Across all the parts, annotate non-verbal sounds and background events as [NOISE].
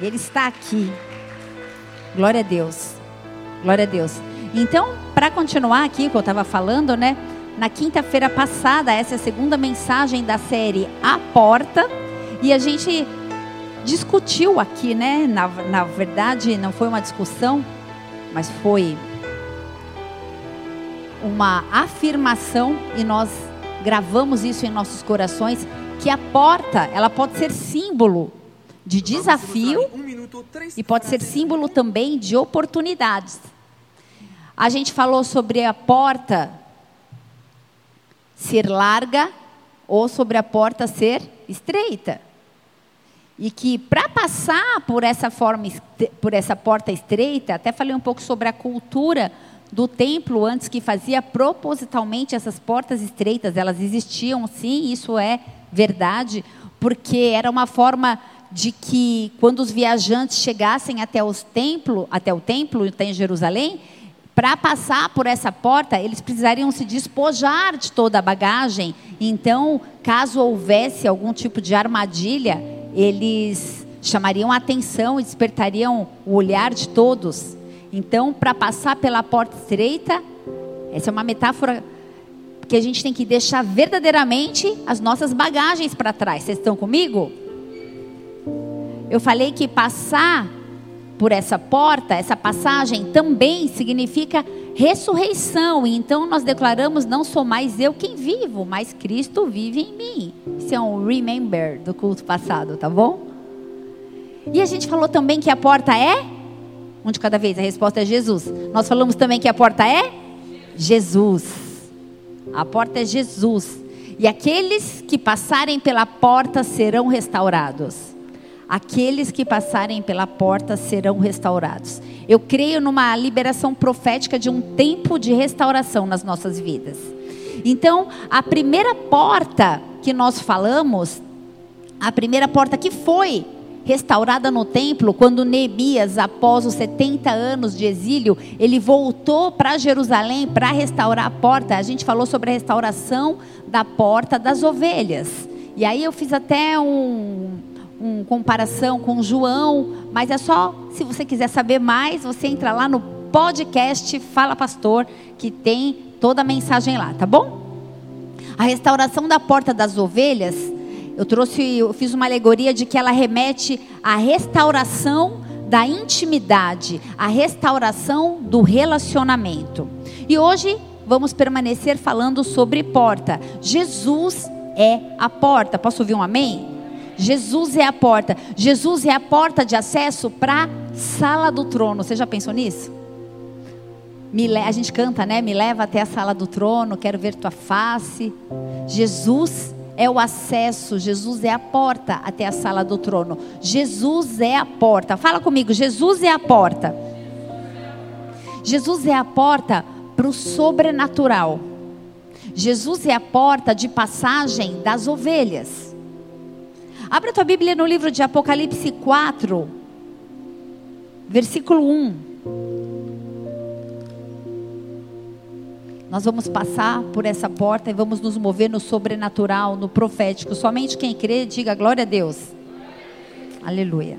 Ele está aqui. Glória a Deus. Glória a Deus. Então, para continuar aqui o que eu estava falando, né? Na quinta-feira passada, essa é a segunda mensagem da série A Porta. E a gente discutiu aqui, né? Na, na verdade, não foi uma discussão, mas foi uma afirmação e nós gravamos isso em nossos corações que a porta, ela pode ser símbolo de desafio e pode ser símbolo também de oportunidades. A gente falou sobre a porta ser larga ou sobre a porta ser estreita. E que para passar por essa forma por essa porta estreita, até falei um pouco sobre a cultura do templo antes que fazia propositalmente essas portas estreitas, elas existiam sim, isso é verdade, porque era uma forma de que quando os viajantes chegassem até os templo, até o templo em Jerusalém, para passar por essa porta, eles precisariam se despojar de toda a bagagem. Então, caso houvesse algum tipo de armadilha, eles chamariam a atenção e despertariam o olhar de todos. Então, para passar pela porta estreita, essa é uma metáfora que a gente tem que deixar verdadeiramente as nossas bagagens para trás. Vocês estão comigo? Eu falei que passar por essa porta, essa passagem também significa ressurreição. E então nós declaramos: não sou mais eu quem vivo, mas Cristo vive em mim. Isso é um remember do culto passado, tá bom? E a gente falou também que a porta é um de cada vez. A resposta é Jesus. Nós falamos também que a porta é Jesus. A porta é Jesus. E aqueles que passarem pela porta serão restaurados. Aqueles que passarem pela porta serão restaurados. Eu creio numa liberação profética de um tempo de restauração nas nossas vidas. Então, a primeira porta que nós falamos, a primeira porta que foi restaurada no templo, quando Neemias, após os 70 anos de exílio, ele voltou para Jerusalém para restaurar a porta. A gente falou sobre a restauração da porta das ovelhas. E aí eu fiz até um, um comparação com João, mas é só, se você quiser saber mais, você entra lá no podcast Fala Pastor, que tem toda a mensagem lá, tá bom? A restauração da porta das ovelhas, eu trouxe, eu fiz uma alegoria de que ela remete à restauração da intimidade, à restauração do relacionamento. E hoje vamos permanecer falando sobre porta. Jesus é a porta. Posso ouvir um amém? Jesus é a porta. Jesus é a porta de acesso para a sala do trono. Você já pensou nisso? A gente canta, né? Me leva até a sala do trono, quero ver tua face. Jesus é o acesso, Jesus é a porta até a sala do trono. Jesus é a porta. Fala comigo, Jesus é a porta. Jesus é a porta para o sobrenatural. Jesus é a porta de passagem das ovelhas. Abra tua Bíblia no livro de Apocalipse 4, versículo 1. Nós vamos passar por essa porta e vamos nos mover no sobrenatural, no profético. Somente quem crê, diga glória a Deus. Aleluia.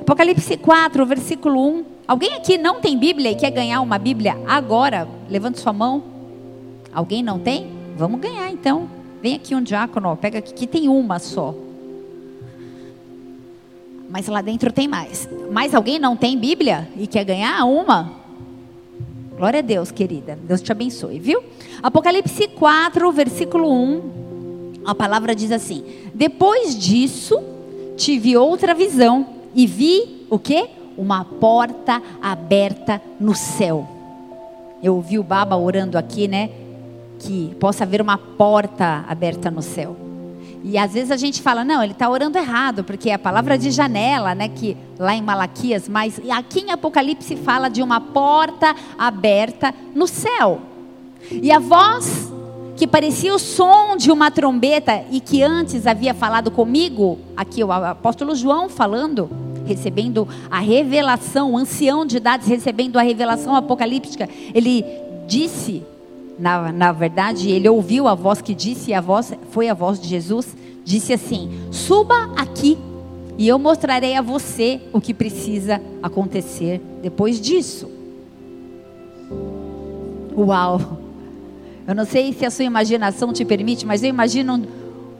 Apocalipse 4, versículo 1. Alguém aqui não tem Bíblia e quer ganhar uma Bíblia agora? Levante sua mão. Alguém não tem? Vamos ganhar então. Vem aqui um diácono, pega aqui, que tem uma só mas lá dentro tem mais. Mais alguém não tem Bíblia e quer ganhar uma? Glória a Deus, querida. Deus te abençoe, viu? Apocalipse 4, versículo 1. A palavra diz assim: Depois disso, tive outra visão e vi o quê? Uma porta aberta no céu. Eu ouvi o Baba orando aqui, né? Que possa haver uma porta aberta no céu. E às vezes a gente fala, não, ele está orando errado, porque a palavra de janela, né, que lá em Malaquias, mas aqui em Apocalipse fala de uma porta aberta no céu. E a voz que parecia o som de uma trombeta e que antes havia falado comigo, aqui o apóstolo João falando, recebendo a revelação, o ancião de idades recebendo a revelação apocalíptica, ele disse na, na verdade, ele ouviu a voz que disse, e a voz foi a voz de Jesus, disse assim: Suba aqui E eu mostrarei a você o que precisa acontecer depois disso. Uau! Eu não sei se a sua imaginação te permite, mas eu imagino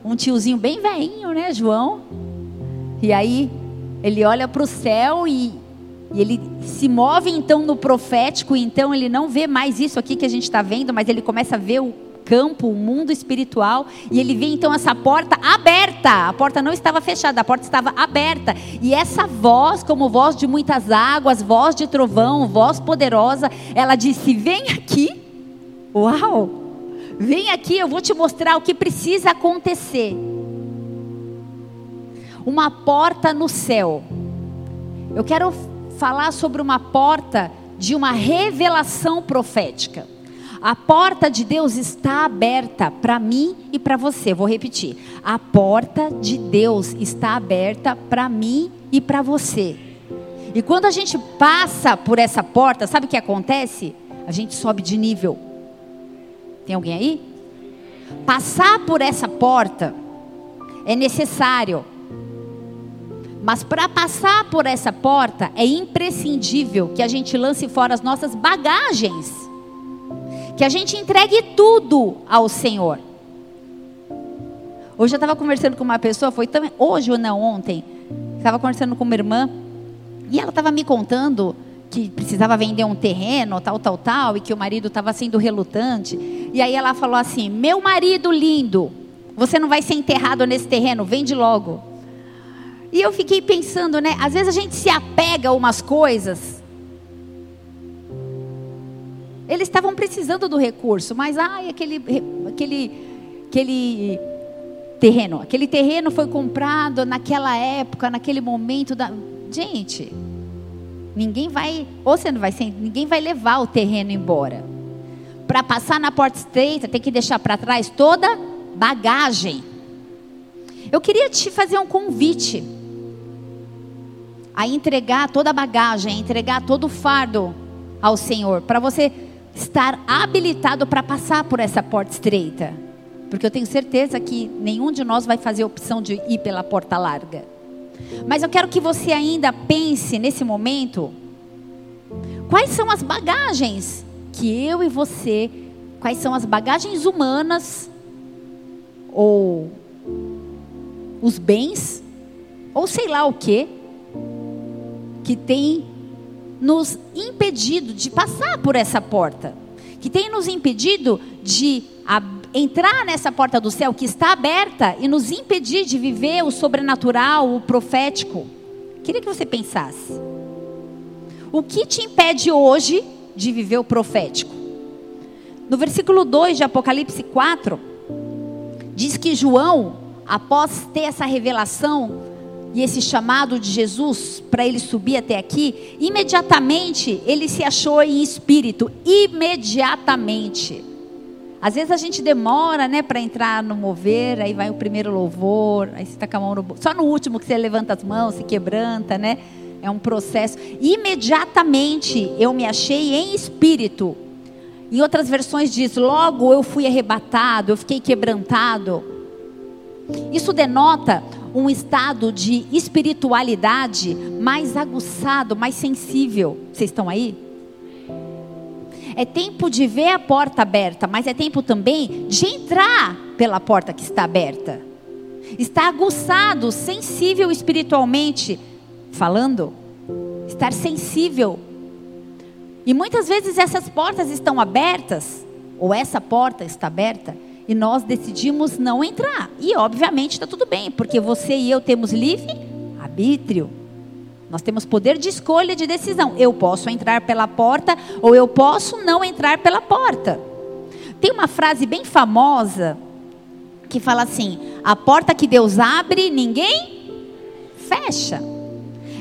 um, um tiozinho bem velhinho, né, João? E aí ele olha para o céu e, e ele se move então no profético, então ele não vê mais isso aqui que a gente está vendo, mas ele começa a ver o campo, o mundo espiritual, e ele vê então essa porta aberta. A porta não estava fechada, a porta estava aberta. E essa voz, como voz de muitas águas, voz de trovão, voz poderosa, ela disse: Vem aqui. Uau! Vem aqui, eu vou te mostrar o que precisa acontecer. Uma porta no céu. Eu quero falar sobre uma porta de uma revelação profética. A porta de Deus está aberta para mim e para você. Vou repetir. A porta de Deus está aberta para mim e para você. E quando a gente passa por essa porta, sabe o que acontece? A gente sobe de nível. Tem alguém aí? Passar por essa porta é necessário. Mas para passar por essa porta é imprescindível que a gente lance fora as nossas bagagens que a gente entregue tudo ao Senhor. Hoje eu estava conversando com uma pessoa, foi também, hoje ou não, ontem, estava conversando com uma irmã, e ela estava me contando que precisava vender um terreno, tal, tal, tal, e que o marido estava sendo relutante. E aí ela falou assim: Meu marido lindo, você não vai ser enterrado nesse terreno, vende logo. E eu fiquei pensando, né? Às vezes a gente se apega a umas coisas eles estavam precisando do recurso, mas ai, aquele, aquele, aquele terreno, aquele terreno foi comprado naquela época, naquele momento da. Gente, ninguém vai, ou você não vai, ninguém vai levar o terreno embora. Para passar na porta estreita, tem que deixar para trás toda bagagem. Eu queria te fazer um convite a entregar toda a bagagem, a entregar todo o fardo ao Senhor, para você estar habilitado para passar por essa porta estreita. Porque eu tenho certeza que nenhum de nós vai fazer a opção de ir pela porta larga. Mas eu quero que você ainda pense nesse momento quais são as bagagens que eu e você, quais são as bagagens humanas ou os bens ou sei lá o que que tem nos impedido de passar por essa porta, que tem nos impedido de entrar nessa porta do céu que está aberta e nos impedir de viver o sobrenatural, o profético. Queria que você pensasse. O que te impede hoje de viver o profético? No versículo 2 de Apocalipse 4, diz que João, após ter essa revelação, e esse chamado de Jesus para ele subir até aqui, imediatamente ele se achou em espírito, imediatamente. Às vezes a gente demora, né, para entrar no mover, aí vai o primeiro louvor, aí você está com a mão no só no último que você levanta as mãos, se quebranta, né? É um processo. Imediatamente eu me achei em espírito. Em outras versões diz: logo eu fui arrebatado, eu fiquei quebrantado. Isso denota um estado de espiritualidade mais aguçado, mais sensível. Vocês estão aí? É tempo de ver a porta aberta, mas é tempo também de entrar pela porta que está aberta. Está aguçado, sensível espiritualmente falando. Estar sensível. E muitas vezes essas portas estão abertas, ou essa porta está aberta, e nós decidimos não entrar. E obviamente está tudo bem, porque você e eu temos livre arbítrio. Nós temos poder de escolha de decisão. Eu posso entrar pela porta ou eu posso não entrar pela porta. Tem uma frase bem famosa que fala assim: a porta que Deus abre, ninguém fecha.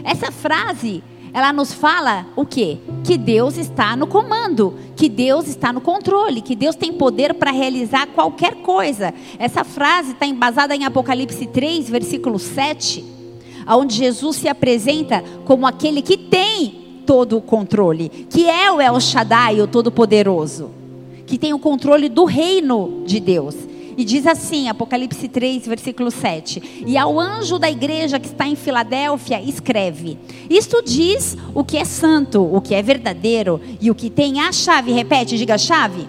Essa frase ela nos fala o quê? Que Deus está no comando, que Deus está no controle, que Deus tem poder para realizar qualquer coisa. Essa frase está embasada em Apocalipse 3, versículo 7, onde Jesus se apresenta como aquele que tem todo o controle, que é o El Shaddai, o Todo-Poderoso, que tem o controle do reino de Deus. E diz assim, Apocalipse 3, versículo 7. E ao anjo da igreja que está em Filadélfia, escreve: Isto diz o que é santo, o que é verdadeiro e o que tem a chave. Repete, diga chave.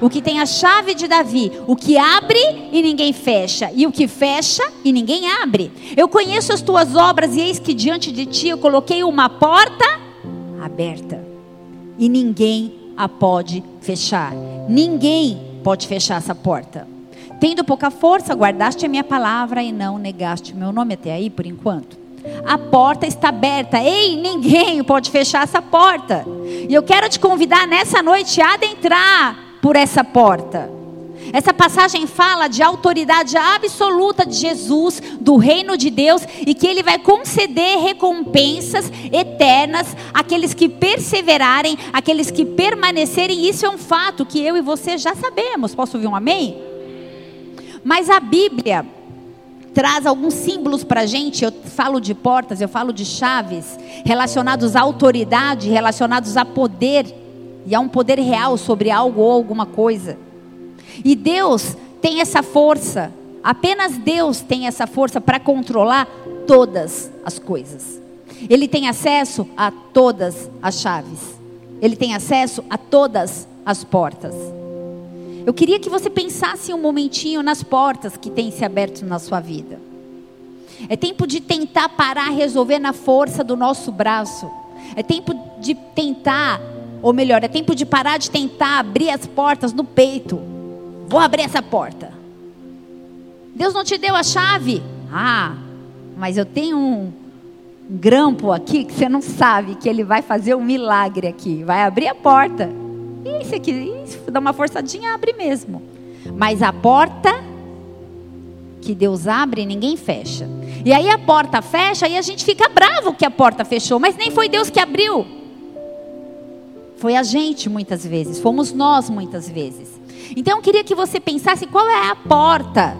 O que tem a chave de Davi, o que abre e ninguém fecha, e o que fecha e ninguém abre. Eu conheço as tuas obras, e eis que diante de ti eu coloquei uma porta aberta, e ninguém a pode fechar. Ninguém pode fechar essa porta. Tendo pouca força, guardaste a minha palavra e não negaste o meu nome até aí por enquanto. A porta está aberta. Ei, ninguém pode fechar essa porta. E eu quero te convidar nessa noite a adentrar por essa porta. Essa passagem fala de autoridade absoluta de Jesus, do reino de Deus, e que ele vai conceder recompensas eternas àqueles que perseverarem, àqueles que permanecerem. Isso é um fato que eu e você já sabemos. Posso ouvir um amém? Mas a Bíblia traz alguns símbolos para a gente. Eu falo de portas, eu falo de chaves, relacionados à autoridade, relacionados a poder, e a um poder real sobre algo ou alguma coisa. E Deus tem essa força, apenas Deus tem essa força para controlar todas as coisas. Ele tem acesso a todas as chaves, ele tem acesso a todas as portas. Eu queria que você pensasse um momentinho nas portas que têm se aberto na sua vida. É tempo de tentar parar, resolver na força do nosso braço. É tempo de tentar, ou melhor, é tempo de parar de tentar abrir as portas no peito. Vou abrir essa porta. Deus não te deu a chave. Ah, mas eu tenho um grampo aqui que você não sabe que ele vai fazer um milagre aqui. Vai abrir a porta. Esse aqui, dá uma forçadinha, abre mesmo. Mas a porta que Deus abre, ninguém fecha. E aí a porta fecha e a gente fica bravo que a porta fechou, mas nem foi Deus que abriu. Foi a gente muitas vezes, fomos nós muitas vezes. Então eu queria que você pensasse qual é a porta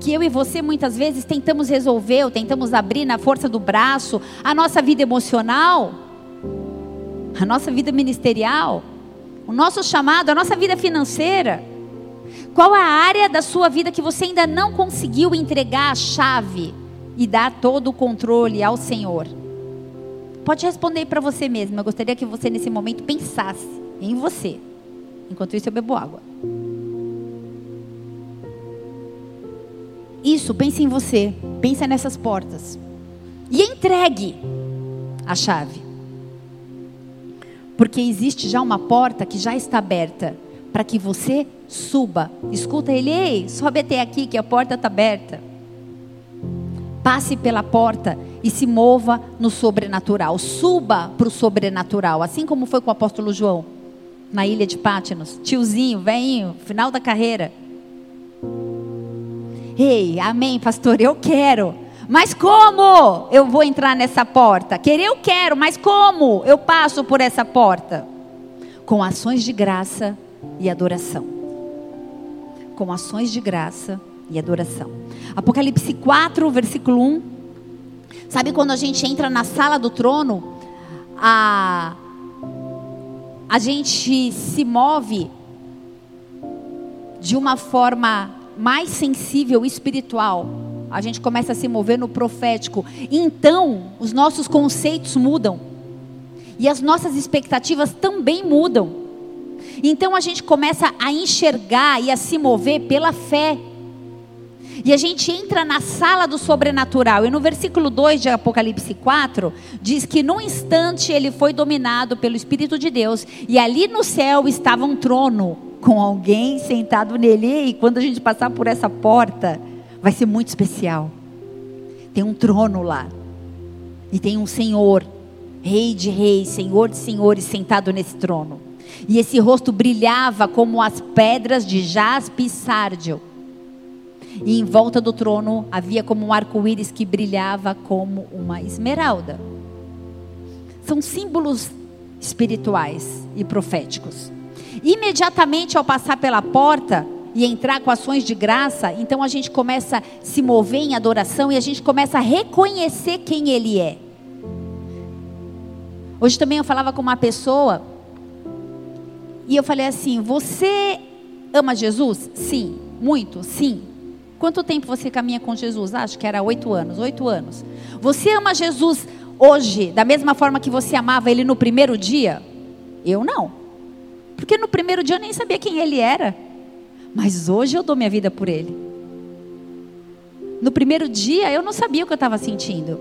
que eu e você muitas vezes tentamos resolver, ou tentamos abrir na força do braço, a nossa vida emocional, a nossa vida ministerial o nosso chamado, a nossa vida financeira. Qual a área da sua vida que você ainda não conseguiu entregar a chave e dar todo o controle ao Senhor? Pode responder para você mesmo. Eu gostaria que você nesse momento pensasse em você. Enquanto isso eu bebo água. Isso, pense em você. Pensa nessas portas. E entregue a chave. Porque existe já uma porta que já está aberta para que você suba. Escuta ele, ei, sobe até aqui que a porta está aberta. Passe pela porta e se mova no sobrenatural. Suba para o sobrenatural, assim como foi com o apóstolo João, na ilha de Pátinos. Tiozinho, velhinho, final da carreira. Ei, amém, pastor, eu quero. Mas como eu vou entrar nessa porta? Querer eu quero, mas como eu passo por essa porta? Com ações de graça e adoração. Com ações de graça e adoração. Apocalipse 4, versículo 1. Sabe quando a gente entra na sala do trono, a, a gente se move de uma forma mais sensível espiritual a gente começa a se mover no profético. Então, os nossos conceitos mudam. E as nossas expectativas também mudam. Então a gente começa a enxergar e a se mover pela fé. E a gente entra na sala do sobrenatural. E no versículo 2 de Apocalipse 4, diz que num instante ele foi dominado pelo Espírito de Deus. E ali no céu estava um trono com alguém sentado nele. E quando a gente passar por essa porta, vai ser muito especial. Tem um trono lá. E tem um Senhor, Rei de Reis, Senhor de Senhores, sentado nesse trono. E esse rosto brilhava como as pedras de jaspe e sárdio. E em volta do trono havia como um arco-íris que brilhava como uma esmeralda. São símbolos espirituais e proféticos. Imediatamente ao passar pela porta, e entrar com ações de graça, então a gente começa a se mover em adoração e a gente começa a reconhecer quem Ele é. Hoje também eu falava com uma pessoa e eu falei assim: Você ama Jesus? Sim. Muito? Sim. Quanto tempo você caminha com Jesus? Acho que era oito anos. Oito anos. Você ama Jesus hoje da mesma forma que você amava ele no primeiro dia? Eu não. Porque no primeiro dia eu nem sabia quem ele era. Mas hoje eu dou minha vida por ele. No primeiro dia eu não sabia o que eu estava sentindo.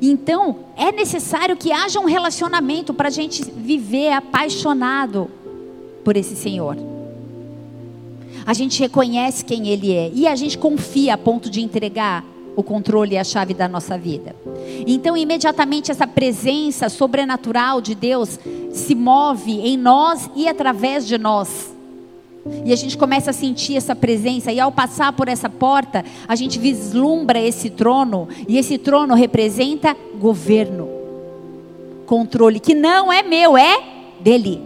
Então é necessário que haja um relacionamento para a gente viver apaixonado por esse Senhor. A gente reconhece quem Ele é e a gente confia a ponto de entregar o controle e a chave da nossa vida. Então, imediatamente, essa presença sobrenatural de Deus se move em nós e através de nós. E a gente começa a sentir essa presença, e ao passar por essa porta, a gente vislumbra esse trono, e esse trono representa governo, controle, que não é meu, é dele.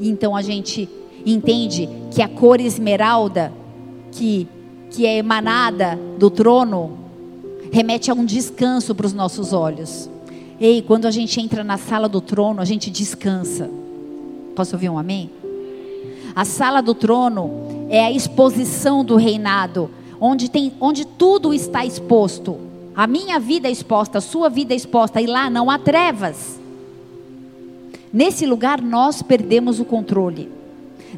E então a gente entende que a cor esmeralda, que que é emanada do trono, remete a um descanso para os nossos olhos. Ei, quando a gente entra na sala do trono, a gente descansa. Posso ouvir um amém? A sala do trono é a exposição do reinado, onde, tem, onde tudo está exposto. A minha vida é exposta, a sua vida é exposta, e lá não há trevas. Nesse lugar nós perdemos o controle.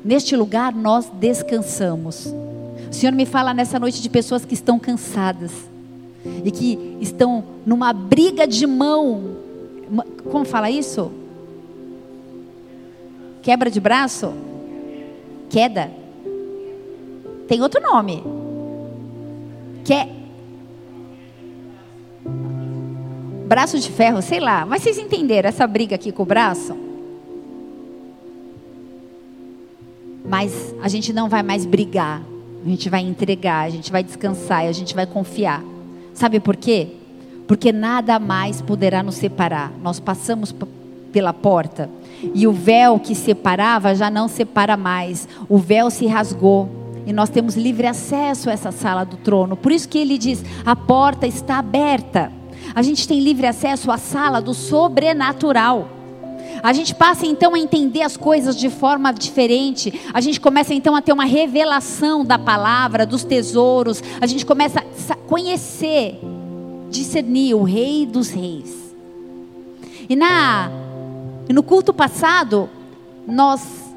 Neste lugar nós descansamos. O Senhor me fala nessa noite de pessoas que estão cansadas e que estão numa briga de mão. Como fala isso? Quebra de braço? Queda? Tem outro nome. Que braço de ferro, sei lá. Mas vocês entenderam essa briga aqui com o braço? Mas a gente não vai mais brigar. A gente vai entregar, a gente vai descansar e a gente vai confiar. Sabe por quê? Porque nada mais poderá nos separar. Nós passamos pela porta e o véu que separava já não separa mais. O véu se rasgou e nós temos livre acesso a essa sala do trono. Por isso que ele diz: a porta está aberta. A gente tem livre acesso à sala do sobrenatural. A gente passa então a entender as coisas de forma diferente. A gente começa então a ter uma revelação da palavra, dos tesouros. A gente começa a conhecer, discernir o Rei dos Reis. E na no culto passado nós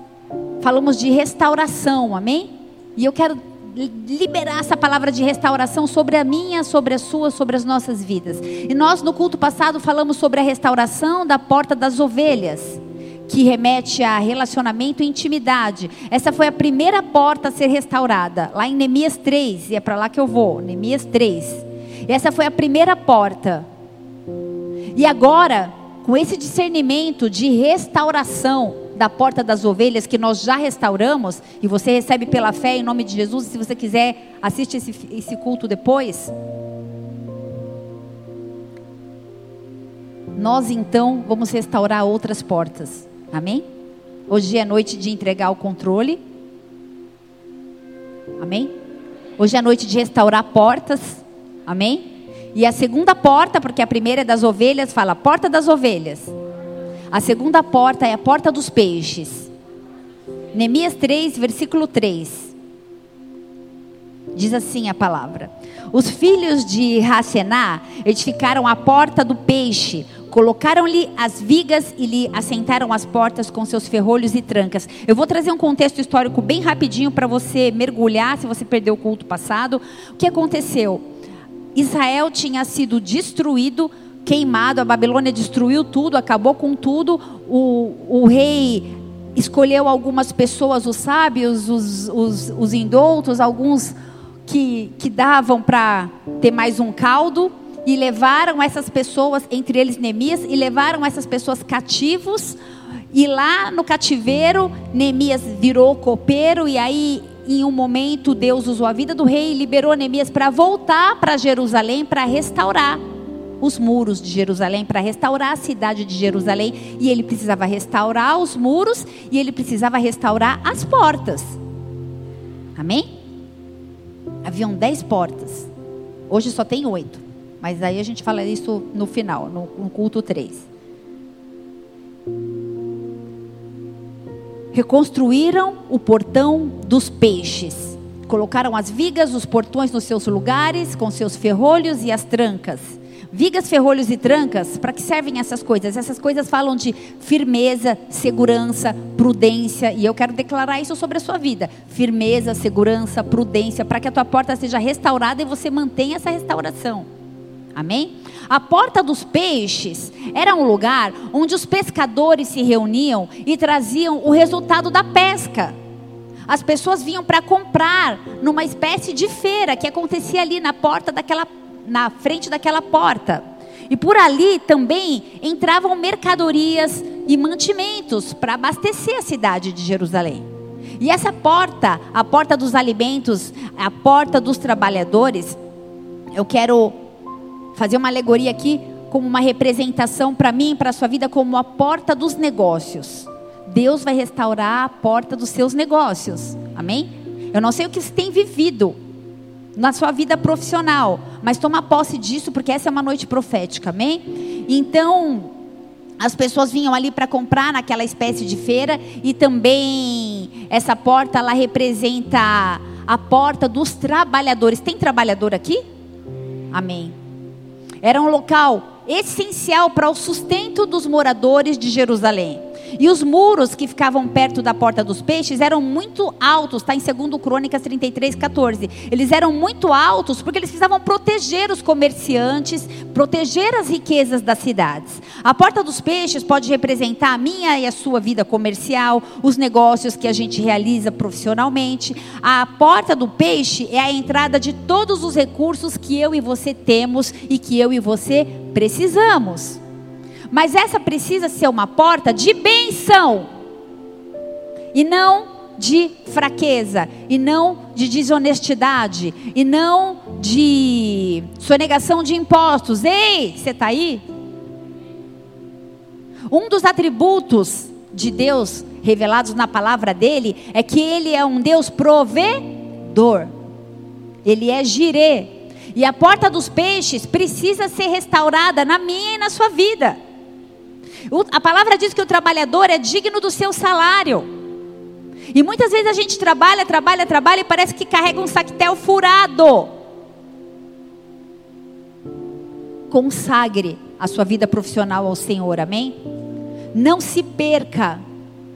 falamos de restauração, amém? E eu quero liberar essa palavra de restauração sobre a minha, sobre a sua, sobre as nossas vidas. E nós no culto passado falamos sobre a restauração da porta das ovelhas, que remete a relacionamento e intimidade. Essa foi a primeira porta a ser restaurada, lá em Neemias 3, e é para lá que eu vou, Neemias 3. Essa foi a primeira porta. E agora, com esse discernimento de restauração, da porta das ovelhas que nós já restauramos, e você recebe pela fé em nome de Jesus, se você quiser, assiste esse, esse culto depois. Nós então vamos restaurar outras portas, amém? Hoje é noite de entregar o controle, amém? Hoje é noite de restaurar portas, amém? E a segunda porta, porque a primeira é das ovelhas, fala porta das ovelhas. A segunda porta é a porta dos peixes. Neemias 3, versículo 3. Diz assim a palavra: Os filhos de Racená edificaram a porta do peixe, colocaram-lhe as vigas e lhe assentaram as portas com seus ferrolhos e trancas. Eu vou trazer um contexto histórico bem rapidinho para você mergulhar, se você perdeu o culto passado. O que aconteceu? Israel tinha sido destruído queimado, a Babilônia destruiu tudo, acabou com tudo. O, o rei escolheu algumas pessoas, os sábios, os, os, os alguns que, que davam para ter mais um caldo, e levaram essas pessoas, entre eles Neemias, e levaram essas pessoas cativos. E lá no cativeiro, Neemias virou copeiro, e aí, em um momento, Deus usou a vida do rei e liberou Neemias para voltar para Jerusalém para restaurar os muros de Jerusalém, para restaurar a cidade de Jerusalém. E ele precisava restaurar os muros e ele precisava restaurar as portas. Amém? Haviam dez portas. Hoje só tem oito. Mas aí a gente fala isso no final, no, no culto três. Reconstruíram o portão dos peixes. Colocaram as vigas, os portões nos seus lugares, com seus ferrolhos e as trancas. Vigas, ferrolhos e trancas, para que servem essas coisas? Essas coisas falam de firmeza, segurança, prudência, e eu quero declarar isso sobre a sua vida. Firmeza, segurança, prudência, para que a tua porta seja restaurada e você mantenha essa restauração. Amém? A porta dos peixes era um lugar onde os pescadores se reuniam e traziam o resultado da pesca. As pessoas vinham para comprar numa espécie de feira que acontecia ali na porta daquela na frente daquela porta. E por ali também entravam mercadorias e mantimentos para abastecer a cidade de Jerusalém. E essa porta, a porta dos alimentos, a porta dos trabalhadores, eu quero fazer uma alegoria aqui como uma representação para mim para a sua vida como a porta dos negócios. Deus vai restaurar a porta dos seus negócios. Amém? Eu não sei o que você tem vivido, na sua vida profissional, mas toma posse disso porque essa é uma noite profética, amém? Então, as pessoas vinham ali para comprar naquela espécie de feira e também essa porta ela representa a porta dos trabalhadores. Tem trabalhador aqui? Amém. Era um local essencial para o sustento dos moradores de Jerusalém. E os muros que ficavam perto da porta dos peixes eram muito altos, está em 2 Crônicas 33, 14. Eles eram muito altos porque eles precisavam proteger os comerciantes, proteger as riquezas das cidades. A porta dos peixes pode representar a minha e a sua vida comercial, os negócios que a gente realiza profissionalmente. A porta do peixe é a entrada de todos os recursos que eu e você temos e que eu e você precisamos. Mas essa precisa ser uma porta de benção. E não de fraqueza, e não de desonestidade, e não de sonegação de impostos. Ei, você está aí? Um dos atributos de Deus revelados na palavra dele é que ele é um Deus provedor. Ele é girê. E a porta dos peixes precisa ser restaurada na minha e na sua vida. A palavra diz que o trabalhador é digno do seu salário. E muitas vezes a gente trabalha, trabalha, trabalha e parece que carrega um sactel furado. Consagre a sua vida profissional ao Senhor, amém? Não se perca.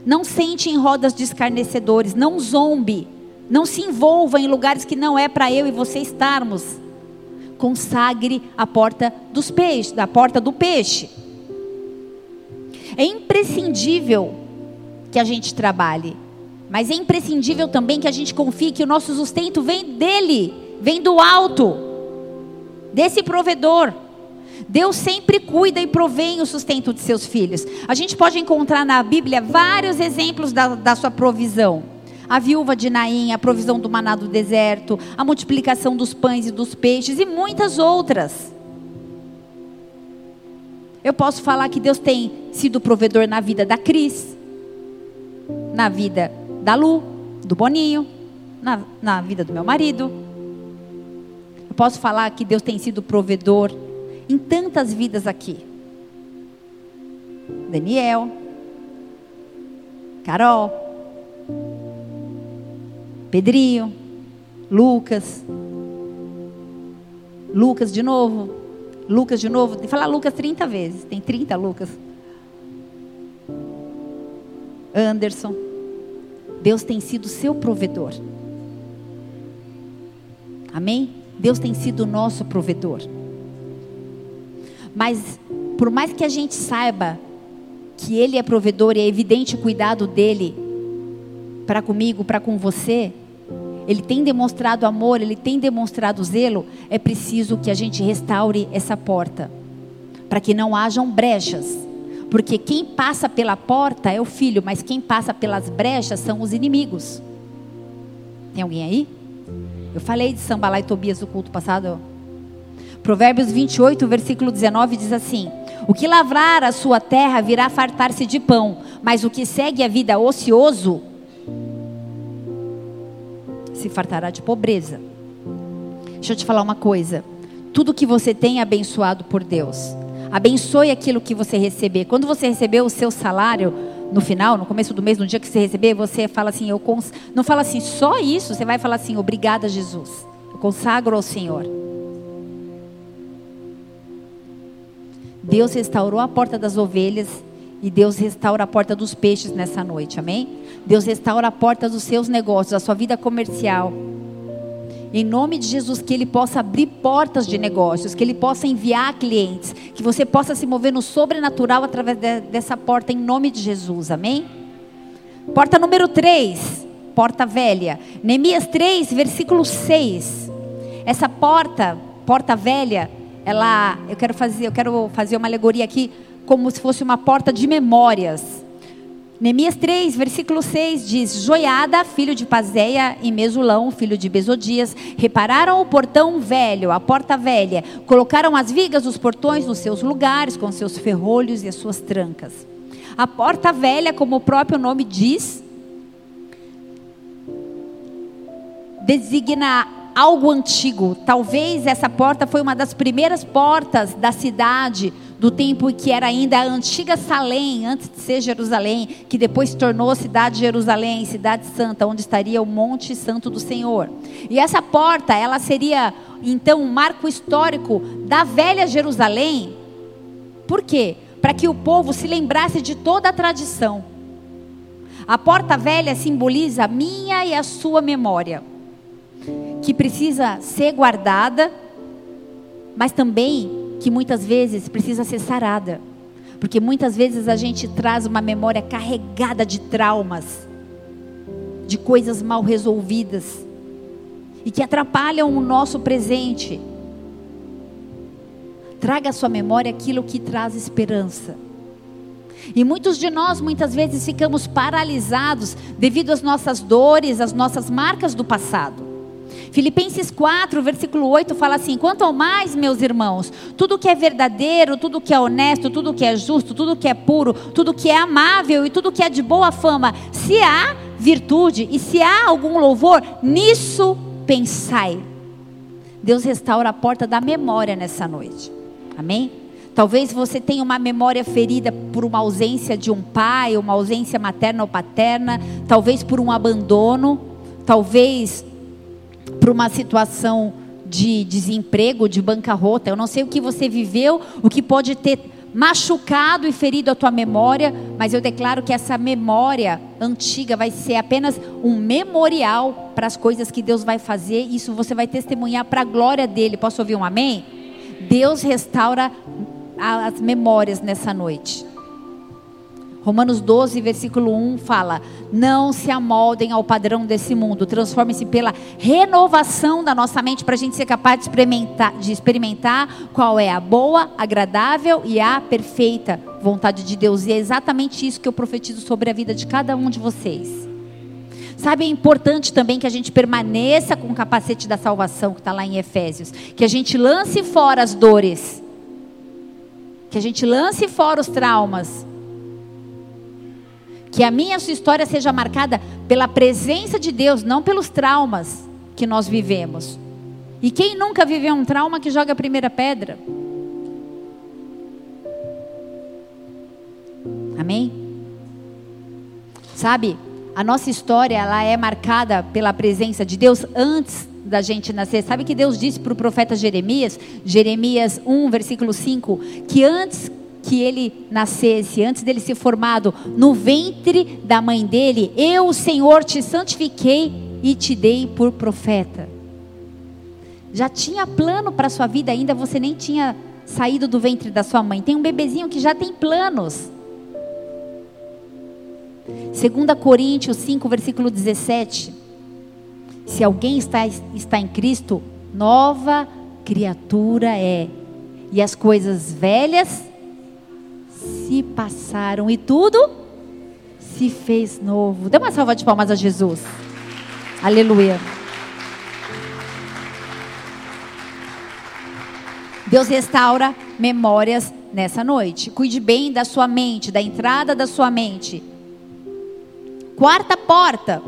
Não sente em rodas de escarnecedores. Não zombe. Não se envolva em lugares que não é para eu e você estarmos. Consagre a porta dos peixes, da porta do peixe. É imprescindível que a gente trabalhe, mas é imprescindível também que a gente confie que o nosso sustento vem dele, vem do alto, desse provedor. Deus sempre cuida e provém o sustento de seus filhos. A gente pode encontrar na Bíblia vários exemplos da, da sua provisão. A viúva de Naim, a provisão do maná do deserto, a multiplicação dos pães e dos peixes e muitas outras. Eu posso falar que Deus tem sido provedor na vida da Cris, na vida da Lu, do Boninho, na, na vida do meu marido. Eu posso falar que Deus tem sido provedor em tantas vidas aqui. Daniel, Carol, Pedrinho, Lucas, Lucas de novo, Lucas de novo, tem que falar Lucas 30 vezes. Tem 30 Lucas. Anderson. Deus tem sido seu provedor. Amém? Deus tem sido nosso provedor. Mas, por mais que a gente saiba que Ele é provedor e é evidente o cuidado dele para comigo, para com você, ele tem demonstrado amor, ele tem demonstrado zelo, é preciso que a gente restaure essa porta, para que não hajam brechas. Porque quem passa pela porta é o filho, mas quem passa pelas brechas são os inimigos. Tem alguém aí? Eu falei de Sambalá e Tobias no culto passado. Provérbios 28, versículo 19 diz assim: O que lavrar a sua terra virá fartar-se de pão, mas o que segue a vida ocioso se fartará de pobreza. Deixa eu te falar uma coisa. Tudo que você tem é abençoado por Deus. Abençoe aquilo que você receber. Quando você receber o seu salário, no final, no começo do mês, no dia que você receber, você fala assim, eu cons... não fala assim só isso, você vai falar assim, obrigada Jesus, eu consagro ao Senhor. Deus restaurou a porta das ovelhas e Deus restaura a porta dos peixes nessa noite, amém? Deus restaura a porta dos seus negócios, da sua vida comercial. Em nome de Jesus, que Ele possa abrir portas de negócios, que Ele possa enviar clientes, que você possa se mover no sobrenatural através de, dessa porta, em nome de Jesus, amém? Porta número 3, porta velha. Neemias 3, versículo 6. Essa porta, porta velha, ela, eu quero fazer, eu quero fazer uma alegoria aqui, como se fosse uma porta de memórias. Neemias 3, versículo 6 diz: Joiada, filho de Pazéia, e Mesulão, filho de Besodias, repararam o portão velho, a porta velha, colocaram as vigas dos portões nos seus lugares, com seus ferrolhos e as suas trancas. A porta velha, como o próprio nome diz, designa algo antigo. Talvez essa porta foi uma das primeiras portas da cidade do tempo que era ainda a antiga Salém, antes de ser Jerusalém, que depois se tornou cidade de Jerusalém, cidade santa, onde estaria o Monte Santo do Senhor. E essa porta, ela seria então um marco histórico da velha Jerusalém. Por quê? Para que o povo se lembrasse de toda a tradição. A porta velha simboliza a minha e a sua memória, que precisa ser guardada, mas também que muitas vezes precisa ser sarada. Porque muitas vezes a gente traz uma memória carregada de traumas, de coisas mal resolvidas, e que atrapalham o nosso presente. Traga à sua memória aquilo que traz esperança. E muitos de nós, muitas vezes, ficamos paralisados devido às nossas dores, às nossas marcas do passado. Filipenses 4, versículo 8 fala assim: Quanto ao mais, meus irmãos, tudo que é verdadeiro, tudo que é honesto, tudo que é justo, tudo que é puro, tudo que é amável e tudo que é de boa fama, se há virtude e se há algum louvor, nisso pensai. Deus restaura a porta da memória nessa noite. Amém? Talvez você tenha uma memória ferida por uma ausência de um pai, uma ausência materna ou paterna, talvez por um abandono, talvez para uma situação de desemprego, de bancarrota. Eu não sei o que você viveu, o que pode ter machucado e ferido a tua memória, mas eu declaro que essa memória antiga vai ser apenas um memorial para as coisas que Deus vai fazer. Isso você vai testemunhar para a glória dele. Posso ouvir um amém? Deus restaura as memórias nessa noite. Romanos 12, versículo 1 fala: Não se amoldem ao padrão desse mundo, transformem-se pela renovação da nossa mente para a gente ser capaz de experimentar, de experimentar qual é a boa, agradável e a perfeita vontade de Deus. E é exatamente isso que eu profetizo sobre a vida de cada um de vocês. Sabe, é importante também que a gente permaneça com o capacete da salvação que está lá em Efésios, que a gente lance fora as dores, que a gente lance fora os traumas que a minha sua história seja marcada pela presença de Deus, não pelos traumas que nós vivemos. E quem nunca viveu um trauma que joga a primeira pedra? Amém? Sabe, a nossa história ela é marcada pela presença de Deus antes da gente nascer. Sabe que Deus disse para o profeta Jeremias, Jeremias 1, versículo 5, que antes que ele nascesse, antes dele ser formado no ventre da mãe dele, eu, Senhor, te santifiquei e te dei por profeta. Já tinha plano para a sua vida, ainda você nem tinha saído do ventre da sua mãe. Tem um bebezinho que já tem planos. 2 Coríntios 5, versículo 17. Se alguém está, está em Cristo, nova criatura é. E as coisas velhas se passaram e tudo se fez novo. Dê uma salva de palmas a Jesus. Aleluia. Deus restaura memórias nessa noite. Cuide bem da sua mente, da entrada da sua mente. Quarta porta.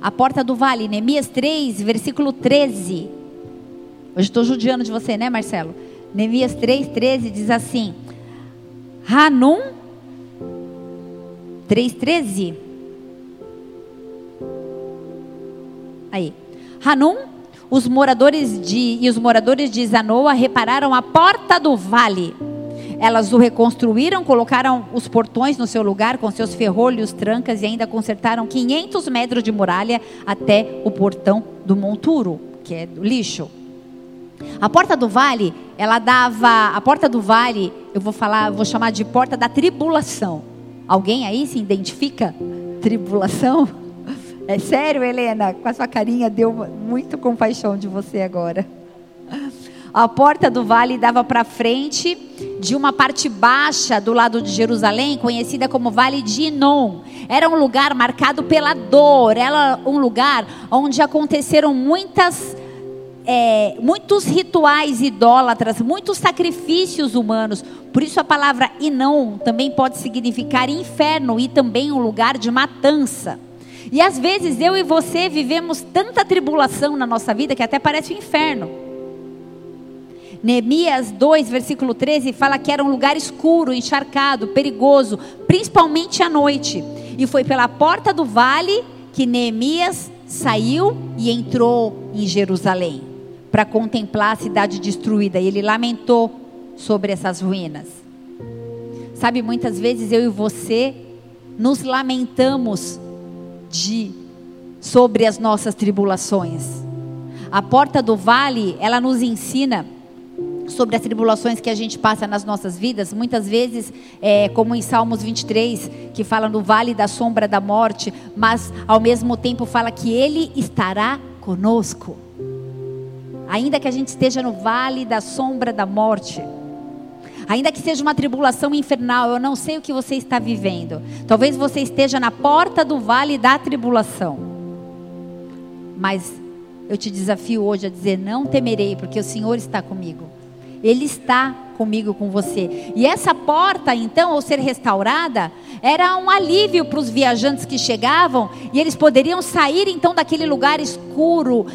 A porta do vale, Neemias 3, versículo 13. Hoje estou judiando de você, né, Marcelo? Neemias 3, 13 diz assim: Hanum 3,13. Aí. Hanum, os moradores de, e os moradores de Zanoa repararam a porta do vale. Elas o reconstruíram, colocaram os portões no seu lugar com seus ferrolhos, trancas e ainda consertaram 500 metros de muralha até o portão do monturo, que é do lixo. A porta do vale, ela dava, a porta do vale, eu vou falar, vou chamar de porta da tribulação. Alguém aí se identifica? Tribulação? [LAUGHS] É sério, Helena? Com a sua carinha deu muito compaixão de você agora. A porta do vale dava para frente de uma parte baixa do lado de Jerusalém, conhecida como Vale de Inon. Era um lugar marcado pela dor, era um lugar onde aconteceram muitas é, muitos rituais idólatras, muitos sacrifícios humanos. Por isso a palavra Inon também pode significar inferno e também um lugar de matança. E às vezes eu e você vivemos tanta tribulação na nossa vida que até parece um inferno. Neemias 2, versículo 13, fala que era um lugar escuro, encharcado, perigoso, principalmente à noite. E foi pela porta do vale que Neemias saiu e entrou em Jerusalém para contemplar a cidade destruída. E ele lamentou sobre essas ruínas. Sabe, muitas vezes eu e você nos lamentamos de sobre as nossas tribulações. A porta do vale, ela nos ensina sobre as tribulações que a gente passa nas nossas vidas, muitas vezes, é, como em Salmos 23, que fala no vale da sombra da morte, mas ao mesmo tempo fala que Ele estará conosco ainda que a gente esteja no vale da sombra da morte, ainda que seja uma tribulação infernal, eu não sei o que você está vivendo. Talvez você esteja na porta do vale da tribulação. Mas eu te desafio hoje a dizer: não temerei, porque o Senhor está comigo. Ele está comigo, com você. E essa porta, então, ao ser restaurada, era um alívio para os viajantes que chegavam e eles poderiam sair então daquele lugar escuro,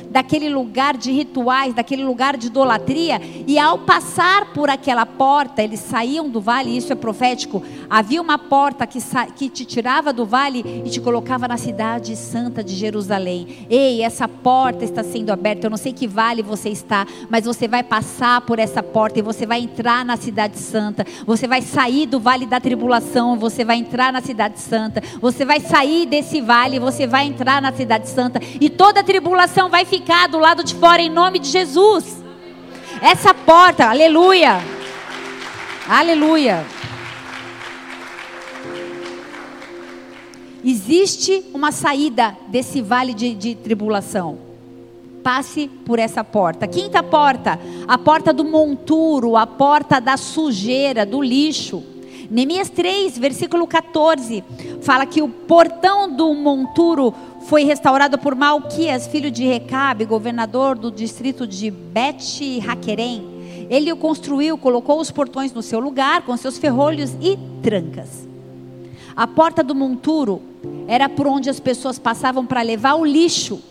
daquele lugar de rituais, daquele lugar de idolatria e ao passar por aquela porta, eles saíam do vale, isso é profético. Havia uma porta que, que te tirava do vale e te colocava na cidade santa de Jerusalém. Ei, essa porta está sendo aberta. Eu não sei que vale você está, mas você vai passar por essa porta e você vai entrar na cidade santa, você vai sair do vale da tribulação, você vai entrar na cidade santa, você vai sair desse vale, você vai entrar na cidade santa, e toda a tribulação vai ficar do lado de fora em nome de Jesus. Essa porta, aleluia, aleluia. Existe uma saída desse vale de, de tribulação passe por essa porta. Quinta porta, a porta do monturo, a porta da sujeira, do lixo. Neemias 3, versículo 14, fala que o portão do monturo foi restaurado por Malquias, filho de Recabe, governador do distrito de Bet Haquerem. Ele o construiu, colocou os portões no seu lugar, com seus ferrolhos e trancas. A porta do monturo era por onde as pessoas passavam para levar o lixo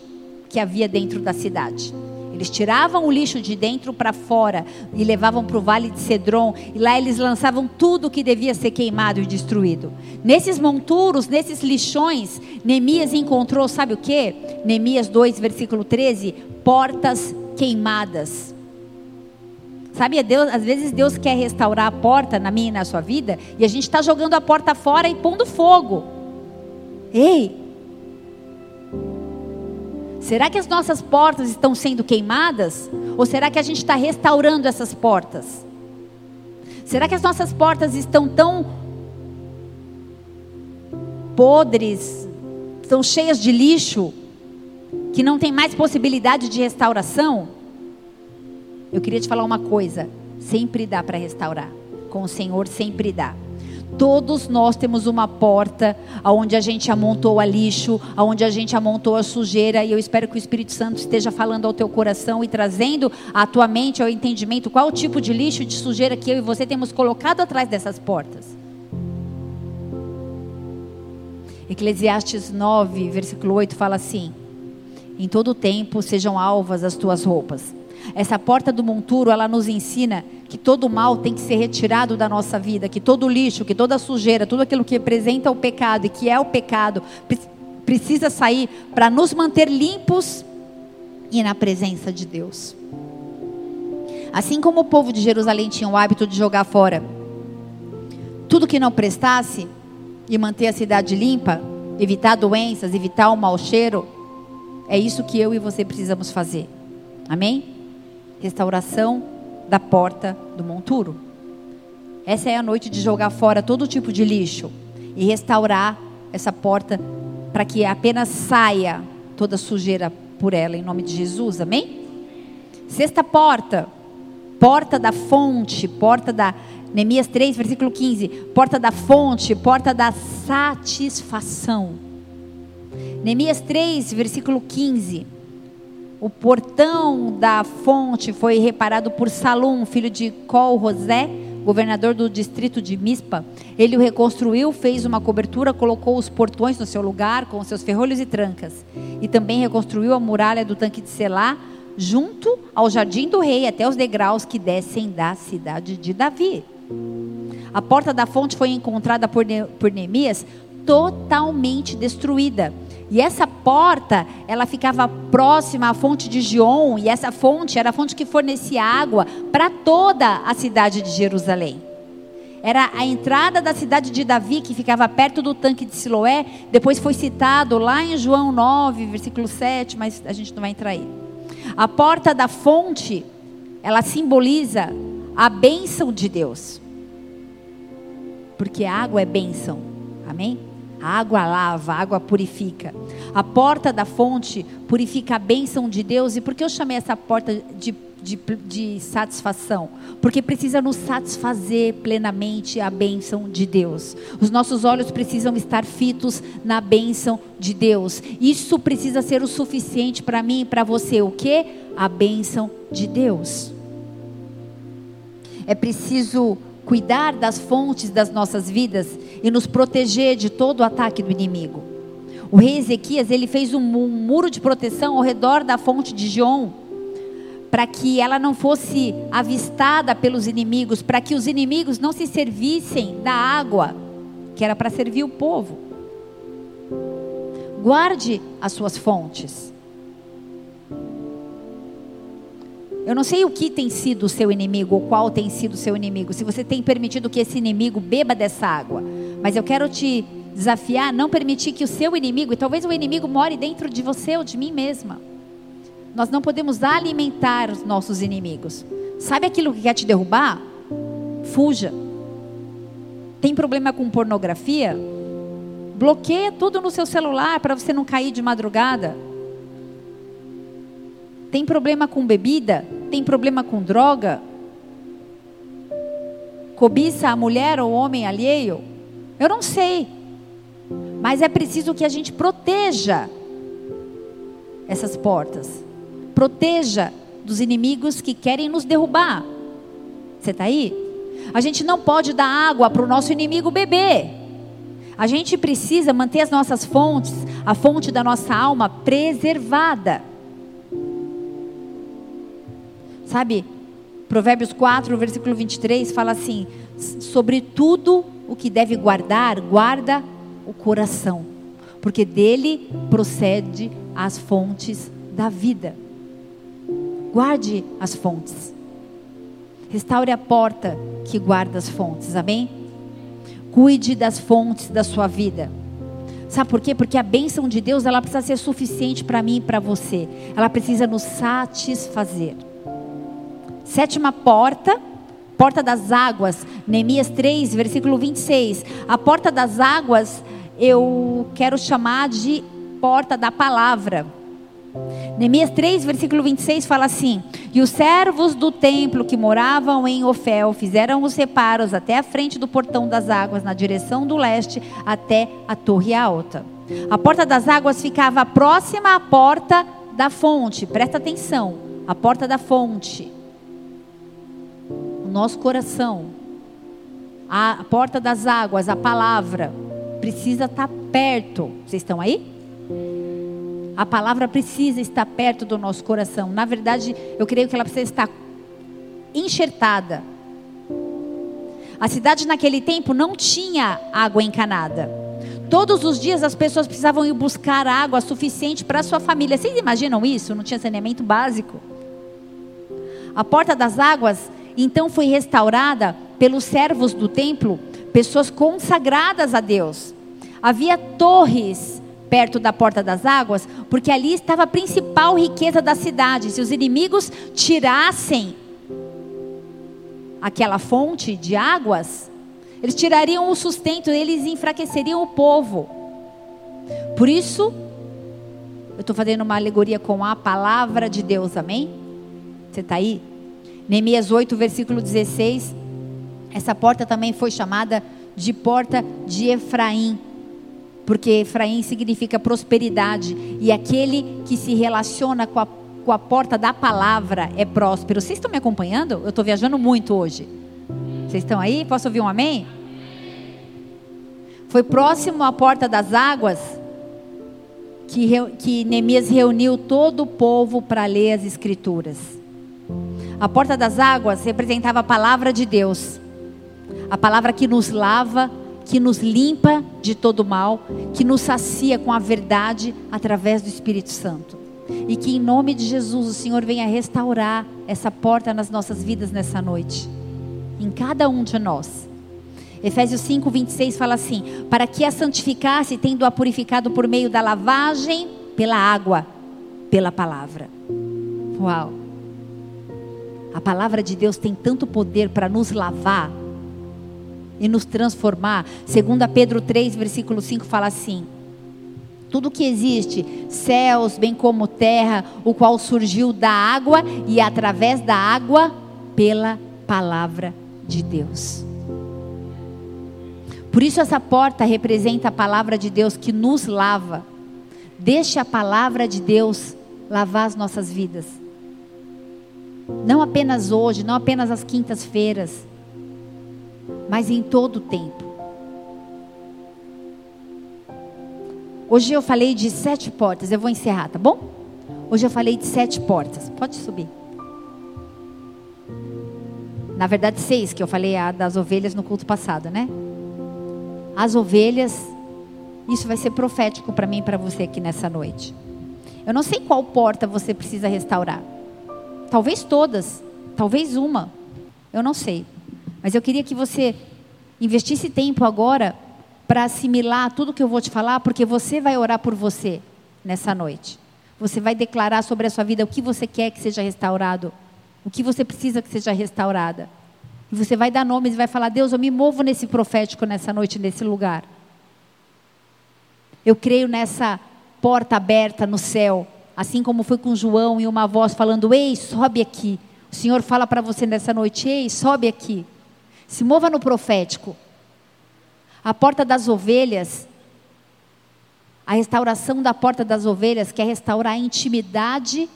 que havia dentro da cidade. Eles tiravam o lixo de dentro para fora e levavam para o vale de Cedron, e lá eles lançavam tudo que devia ser queimado e destruído. Nesses monturos, nesses lixões, Neemias encontrou, sabe o que? Neemias 2, versículo 13: portas queimadas. Sabe, Deus, às vezes Deus quer restaurar a porta na minha e na sua vida, e a gente está jogando a porta fora e pondo fogo. Ei, Será que as nossas portas estão sendo queimadas? Ou será que a gente está restaurando essas portas? Será que as nossas portas estão tão podres, estão cheias de lixo, que não tem mais possibilidade de restauração? Eu queria te falar uma coisa: sempre dá para restaurar. Com o Senhor sempre dá. Todos nós temos uma porta aonde a gente amontou a lixo, aonde a gente amontou a sujeira, e eu espero que o Espírito Santo esteja falando ao teu coração e trazendo à tua mente ao entendimento qual o tipo de lixo de sujeira que eu e você temos colocado atrás dessas portas. Eclesiastes 9, versículo 8 fala assim: Em todo tempo sejam alvas as tuas roupas Essa porta do monturo, ela nos ensina que todo mal tem que ser retirado da nossa vida, que todo lixo, que toda sujeira, tudo aquilo que representa o pecado e que é o pecado, precisa sair para nos manter limpos e na presença de Deus. Assim como o povo de Jerusalém tinha o hábito de jogar fora tudo que não prestasse e manter a cidade limpa, evitar doenças, evitar o mau cheiro, é isso que eu e você precisamos fazer. Amém? Restauração da porta do monturo. Essa é a noite de jogar fora todo tipo de lixo e restaurar essa porta para que apenas saia toda sujeira por ela, em nome de Jesus. Amém? Sexta porta, porta da fonte, porta da. Neemias 3, versículo 15. Porta da fonte, porta da satisfação. Neemias 3, versículo 15. O portão da fonte foi reparado por Salum, filho de Col José, governador do distrito de Mispa. Ele o reconstruiu, fez uma cobertura, colocou os portões no seu lugar, com seus ferrolhos e trancas. E também reconstruiu a muralha do tanque de Selá, junto ao jardim do rei, até os degraus que descem da cidade de Davi. A porta da fonte foi encontrada por, por Neemias totalmente destruída. E essa porta, ela ficava próxima à fonte de Gion, e essa fonte era a fonte que fornecia água para toda a cidade de Jerusalém. Era a entrada da cidade de Davi, que ficava perto do tanque de Siloé, depois foi citado lá em João 9, versículo 7, mas a gente não vai entrar aí. A porta da fonte, ela simboliza a bênção de Deus. Porque a água é bênção. Amém? A água lava, a água purifica. A porta da fonte purifica a bênção de Deus. E por que eu chamei essa porta de, de, de satisfação? Porque precisa nos satisfazer plenamente a bênção de Deus. Os nossos olhos precisam estar fitos na bênção de Deus. Isso precisa ser o suficiente para mim e para você. O que? A bênção de Deus. É preciso cuidar das fontes das nossas vidas e nos proteger de todo o ataque do inimigo. O rei Ezequias ele fez um, muro de proteção ao redor da fonte de Gion, para que ela não fosse avistada pelos inimigos, para que os inimigos não se servissem da água que era para servir o povo. Guarde as suas fontes. Eu não sei o que tem sido o seu inimigo, ou qual tem sido o seu inimigo, se você tem permitido que esse inimigo beba dessa água. Mas eu quero te desafiar não permitir que o seu inimigo, e talvez o inimigo more dentro de você ou de mim mesma. Nós não podemos alimentar os nossos inimigos. Sabe aquilo que quer te derrubar? Fuja. Tem problema com pornografia? Bloqueia tudo no seu celular para você não cair de madrugada. Tem problema com bebida? Tem problema com droga? Cobiça a mulher ou homem alheio? Eu não sei. Mas é preciso que a gente proteja essas portas. Proteja dos inimigos que querem nos derrubar. Você está aí? A gente não pode dar água para o nosso inimigo beber. A gente precisa manter as nossas fontes, a fonte da nossa alma preservada. Sabe, Provérbios 4, versículo 23 fala assim: sobre tudo o que deve guardar, guarda o coração, porque dele procede as fontes da vida. Guarde as fontes. Restaure a porta que guarda as fontes, amém? Cuide das fontes da sua vida. Sabe por quê? Porque a bênção de Deus ela precisa ser suficiente para mim e para você. Ela precisa nos satisfazer. Sétima porta, porta das águas, Neemias 3, versículo 26. A porta das águas eu quero chamar de porta da palavra. Neemias 3, versículo 26 fala assim: E os servos do templo que moravam em Ofel fizeram os reparos até a frente do portão das águas, na direção do leste, até a torre alta. A porta das águas ficava próxima à porta da fonte, presta atenção, a porta da fonte nosso coração, a porta das águas, a palavra, precisa estar perto. Vocês estão aí? A palavra precisa estar perto do nosso coração. Na verdade, eu creio que ela precisa estar enxertada. A cidade naquele tempo não tinha água encanada. Todos os dias as pessoas precisavam ir buscar água suficiente para sua família. Vocês imaginam isso? Não tinha saneamento básico. A porta das águas então foi restaurada pelos servos do templo, pessoas consagradas a Deus. Havia torres perto da porta das águas, porque ali estava a principal riqueza da cidade. Se os inimigos tirassem aquela fonte de águas, eles tirariam o sustento, eles enfraqueceriam o povo. Por isso, eu estou fazendo uma alegoria com a palavra de Deus, amém? Você está aí? Neemias 8, versículo 16. Essa porta também foi chamada de porta de Efraim, porque Efraim significa prosperidade, e aquele que se relaciona com a, com a porta da palavra é próspero. Vocês estão me acompanhando? Eu estou viajando muito hoje. Vocês estão aí? Posso ouvir um amém? Foi próximo à porta das águas que, que Neemias reuniu todo o povo para ler as escrituras. A porta das águas representava a palavra de Deus, a palavra que nos lava, que nos limpa de todo mal, que nos sacia com a verdade através do Espírito Santo. E que em nome de Jesus o Senhor venha restaurar essa porta nas nossas vidas nessa noite, em cada um de nós. Efésios 5, 26 fala assim: Para que a santificasse, tendo-a purificado por meio da lavagem pela água, pela palavra. Uau! A palavra de Deus tem tanto poder para nos lavar e nos transformar. Segundo Pedro 3, versículo 5 fala assim: Tudo que existe, céus, bem como terra, o qual surgiu da água e através da água pela palavra de Deus. Por isso essa porta representa a palavra de Deus que nos lava. Deixe a palavra de Deus lavar as nossas vidas. Não apenas hoje, não apenas às quintas-feiras, mas em todo o tempo. Hoje eu falei de sete portas, eu vou encerrar, tá bom? Hoje eu falei de sete portas. Pode subir. Na verdade, seis, que eu falei a das ovelhas no culto passado, né? As ovelhas, isso vai ser profético para mim e para você aqui nessa noite. Eu não sei qual porta você precisa restaurar. Talvez todas, talvez uma, eu não sei. Mas eu queria que você investisse tempo agora para assimilar tudo que eu vou te falar, porque você vai orar por você nessa noite. Você vai declarar sobre a sua vida o que você quer que seja restaurado, o que você precisa que seja restaurada. E você vai dar nomes e vai falar: Deus, eu me movo nesse profético nessa noite, nesse lugar. Eu creio nessa porta aberta no céu assim como foi com João e uma voz falando: Ei, sobe aqui. O Senhor fala para você nessa noite: Ei, sobe aqui. Se mova no profético. A porta das ovelhas, a restauração da porta das ovelhas, que é restaurar a intimidade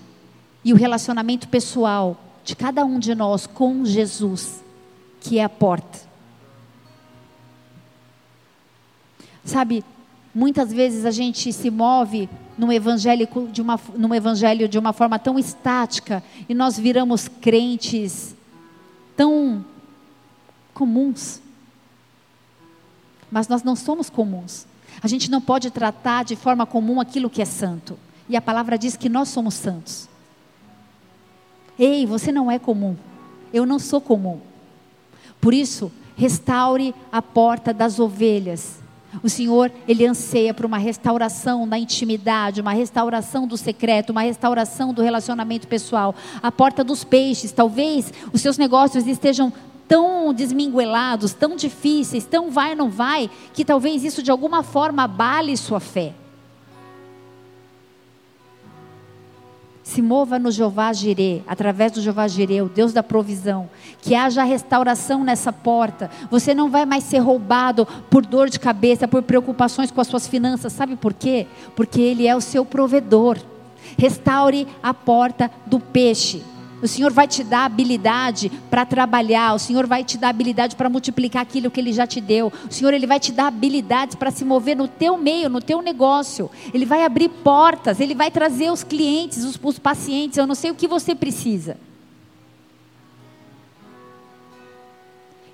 e o relacionamento pessoal de cada um de nós com Jesus, que é a porta. Sabe, muitas vezes a gente se move num evangelho de uma, num evangelho de uma forma tão estática e nós viramos crentes tão comuns. Mas nós não somos comuns. A gente não pode tratar de forma comum aquilo que é santo. E a palavra diz que nós somos santos. Ei, você não é comum. Eu não sou comum. Por isso, restaure a porta das ovelhas o Senhor, Ele anseia por uma restauração da intimidade, uma restauração do secreto, uma restauração do relacionamento pessoal. A porta dos peixes, talvez os seus negócios estejam tão desminguelados, tão difíceis, tão vai não vai, que talvez isso de alguma forma abale sua fé. Se mova no Jeová Jirê, através do Jeová Jirê, o Deus da provisão, que haja restauração nessa porta. Você não vai mais ser roubado por dor de cabeça, por preocupações com as suas finanças. Sabe por quê? Porque Ele é o seu provedor. Restaure a porta do peixe. O Senhor vai te dar habilidade para trabalhar. O Senhor vai te dar habilidade para multiplicar aquilo que Ele já te deu. O Senhor Ele vai te dar habilidades para se mover no teu meio, no teu negócio. Ele vai abrir portas. Ele vai trazer os clientes, os, os pacientes. Eu não sei o que você precisa.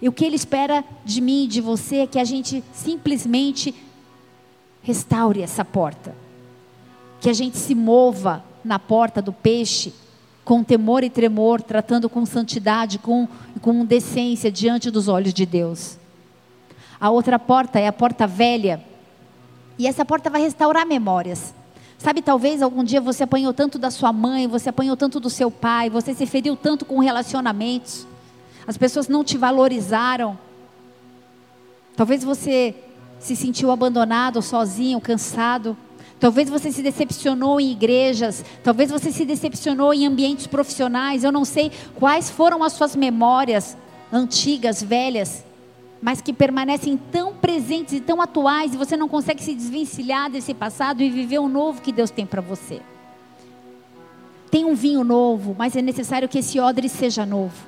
E o que Ele espera de mim e de você é que a gente simplesmente restaure essa porta. Que a gente se mova na porta do peixe com temor e tremor, tratando com santidade, com, com decência diante dos olhos de Deus. A outra porta é a porta velha. E essa porta vai restaurar memórias. Sabe, talvez algum dia você apanhou tanto da sua mãe, você apanhou tanto do seu pai, você se feriu tanto com relacionamentos. As pessoas não te valorizaram. Talvez você se sentiu abandonado, sozinho, cansado. Talvez você se decepcionou em igrejas, talvez você se decepcionou em ambientes profissionais. Eu não sei quais foram as suas memórias antigas, velhas, mas que permanecem tão presentes e tão atuais e você não consegue se desvencilhar desse passado e viver o novo que Deus tem para você. Tem um vinho novo, mas é necessário que esse odre seja novo.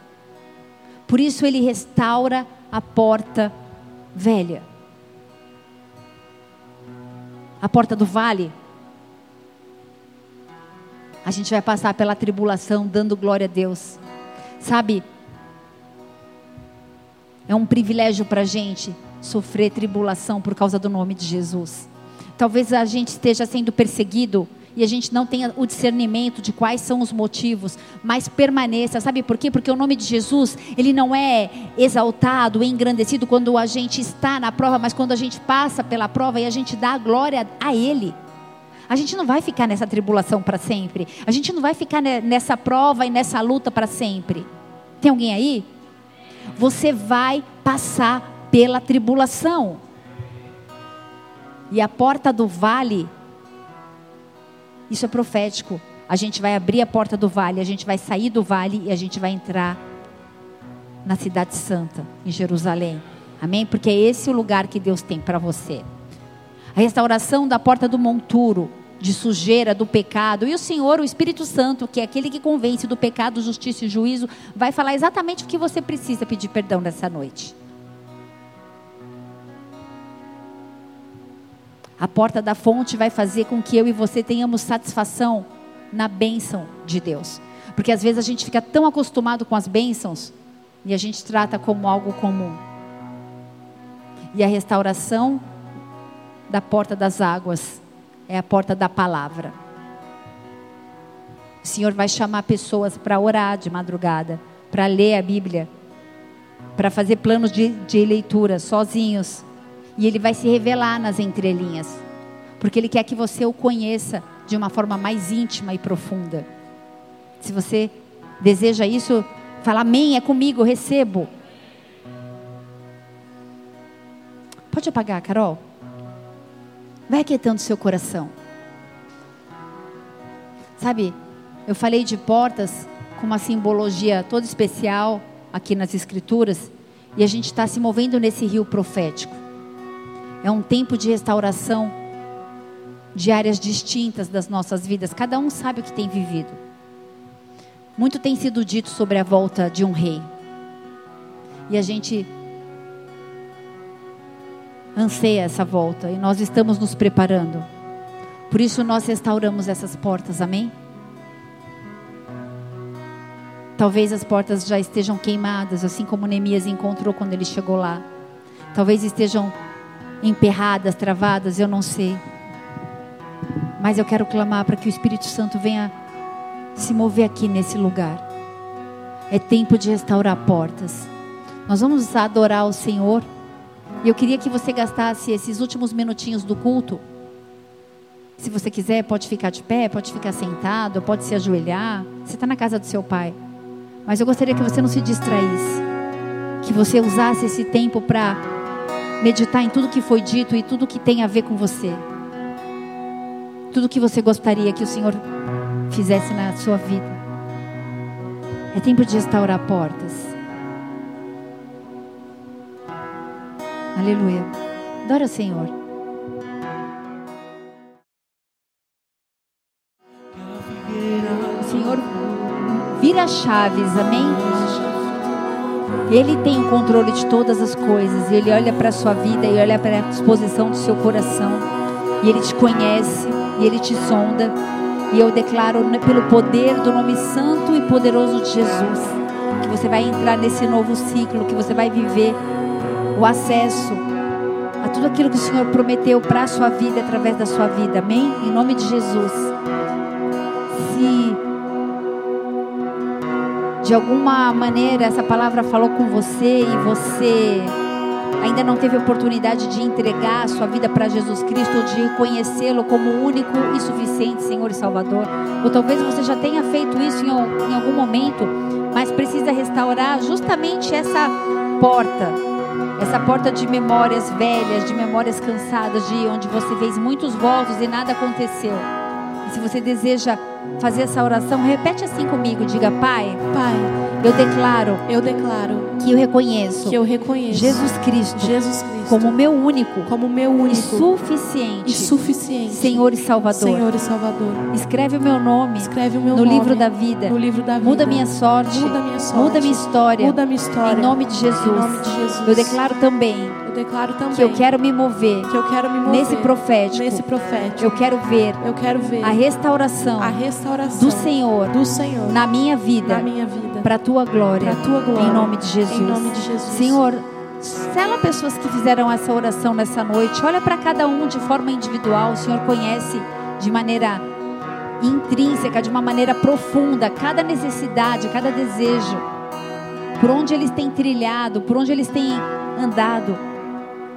Por isso ele restaura a porta velha a porta do vale. A gente vai passar pela tribulação dando glória a Deus. Sabe? É um privilégio para a gente sofrer tribulação por causa do nome de Jesus. Talvez a gente esteja sendo perseguido e a gente não tenha o discernimento de quais são os motivos, mas permaneça. Sabe por quê? Porque o nome de Jesus, ele não é exaltado, engrandecido quando a gente está na prova, mas quando a gente passa pela prova e a gente dá a glória a ele. A gente não vai ficar nessa tribulação para sempre. A gente não vai ficar nessa prova e nessa luta para sempre. Tem alguém aí? Você vai passar pela tribulação. E a porta do vale isso é profético. A gente vai abrir a porta do vale, a gente vai sair do vale e a gente vai entrar na cidade santa, em Jerusalém. Amém? Porque é esse o lugar que Deus tem para você. A restauração da porta do monturo, de sujeira, do pecado. E o Senhor, o Espírito Santo, que é aquele que convence do pecado, justiça e juízo, vai falar exatamente o que você precisa pedir perdão nessa noite. A porta da fonte vai fazer com que eu e você tenhamos satisfação na bênção de Deus. Porque às vezes a gente fica tão acostumado com as bênçãos e a gente trata como algo comum. E a restauração da porta das águas é a porta da palavra. O Senhor vai chamar pessoas para orar de madrugada, para ler a Bíblia, para fazer planos de, de leitura sozinhos e ele vai se revelar nas entrelinhas. Porque ele quer que você o conheça de uma forma mais íntima e profunda. Se você deseja isso, fala amém, é comigo, recebo. Pode apagar, Carol? Vai aquietando seu coração. Sabe, eu falei de portas com uma simbologia toda especial aqui nas Escrituras, e a gente está se movendo nesse rio profético. É um tempo de restauração de áreas distintas das nossas vidas. Cada um sabe o que tem vivido. Muito tem sido dito sobre a volta de um rei. E a gente anseia essa volta e nós estamos nos preparando. Por isso nós restauramos essas portas, amém? Talvez as portas já estejam queimadas, assim como Neemias encontrou quando ele chegou lá. Talvez estejam emperradas, travadas, eu não sei. Mas eu quero clamar para que o Espírito Santo venha se mover aqui nesse lugar. É tempo de restaurar portas. Nós vamos adorar o Senhor. E eu queria que você gastasse esses últimos minutinhos do culto. Se você quiser, pode ficar de pé, pode ficar sentado, pode se ajoelhar. Você está na casa do seu pai. Mas eu gostaria que você não se distraísse. Que você usasse esse tempo para meditar em tudo que foi dito e tudo que tem a ver com você. Tudo que você gostaria que o Senhor fizesse na sua vida. É tempo de restaurar portas. Aleluia. Adora o Senhor. O Senhor vira chaves, amém? Ele tem o controle de todas as coisas. E Ele olha para a sua vida e olha para a disposição do seu coração. E Ele te conhece e Ele te sonda. E eu declaro pelo poder do nome santo e poderoso de Jesus que você vai entrar nesse novo ciclo, que você vai viver o acesso a tudo aquilo que o Senhor prometeu para a sua vida através da sua vida. Amém? Em nome de Jesus. De alguma maneira essa palavra falou com você e você ainda não teve oportunidade de entregar a sua vida para Jesus Cristo ou de reconhecê-lo como único e suficiente Senhor e Salvador, ou talvez você já tenha feito isso em, em algum momento, mas precisa restaurar justamente essa porta, essa porta de memórias velhas, de memórias cansadas, de onde você fez muitos votos e nada aconteceu. E se você deseja fazer essa oração, repete assim comigo, diga: Pai, Pai, eu declaro, eu declaro que eu reconheço que eu reconheço Jesus Cristo, Jesus Cristo como meu único, como meu único e suficiente, e suficiente Senhor e Salvador. Senhor e Salvador. Escreve o meu nome, escreve o meu no nome livro da vida, no livro da vida. Muda minha sorte, muda minha sorte, muda minha história, muda minha história. Em nome de Jesus. Em nome de Jesus. Eu declaro também, declaro também que eu quero me mover, que eu quero me mover nesse profético, nesse profético. Eu quero ver, eu quero ver a restauração, a restauração do Senhor, do Senhor na minha vida, na minha vida, para a tua glória, para tua glória, em nome de Jesus. Em nome de Jesus. Senhor, Sela pessoas que fizeram essa oração nessa noite. Olha para cada um de forma individual. O Senhor conhece de maneira intrínseca, de uma maneira profunda, cada necessidade, cada desejo. Por onde eles têm trilhado, por onde eles têm andado.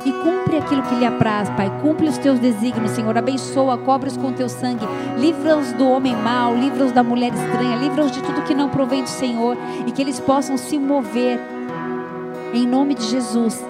E cumpre aquilo que lhe apraz, Pai. Cumpre os teus desígnios, Senhor. Abençoa, cobre-os com teu sangue. Livra-os do homem mau, livra-os da mulher estranha, livra-os de tudo que não provém do Senhor. E que eles possam se mover em nome de Jesus,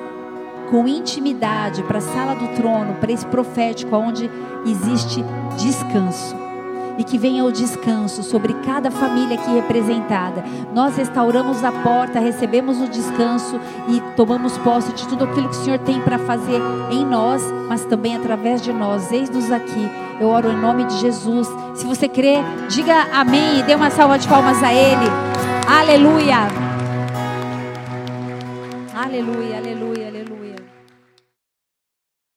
com intimidade para a sala do trono, para esse profético, onde existe descanso. E que venha o descanso sobre cada família aqui representada. Nós restauramos a porta, recebemos o descanso e tomamos posse de tudo aquilo que o Senhor tem para fazer em nós, mas também através de nós. Eis-nos aqui. Eu oro em nome de Jesus. Se você crê, diga amém e dê uma salva de palmas a Ele. Aleluia. Aleluia, aleluia, aleluia.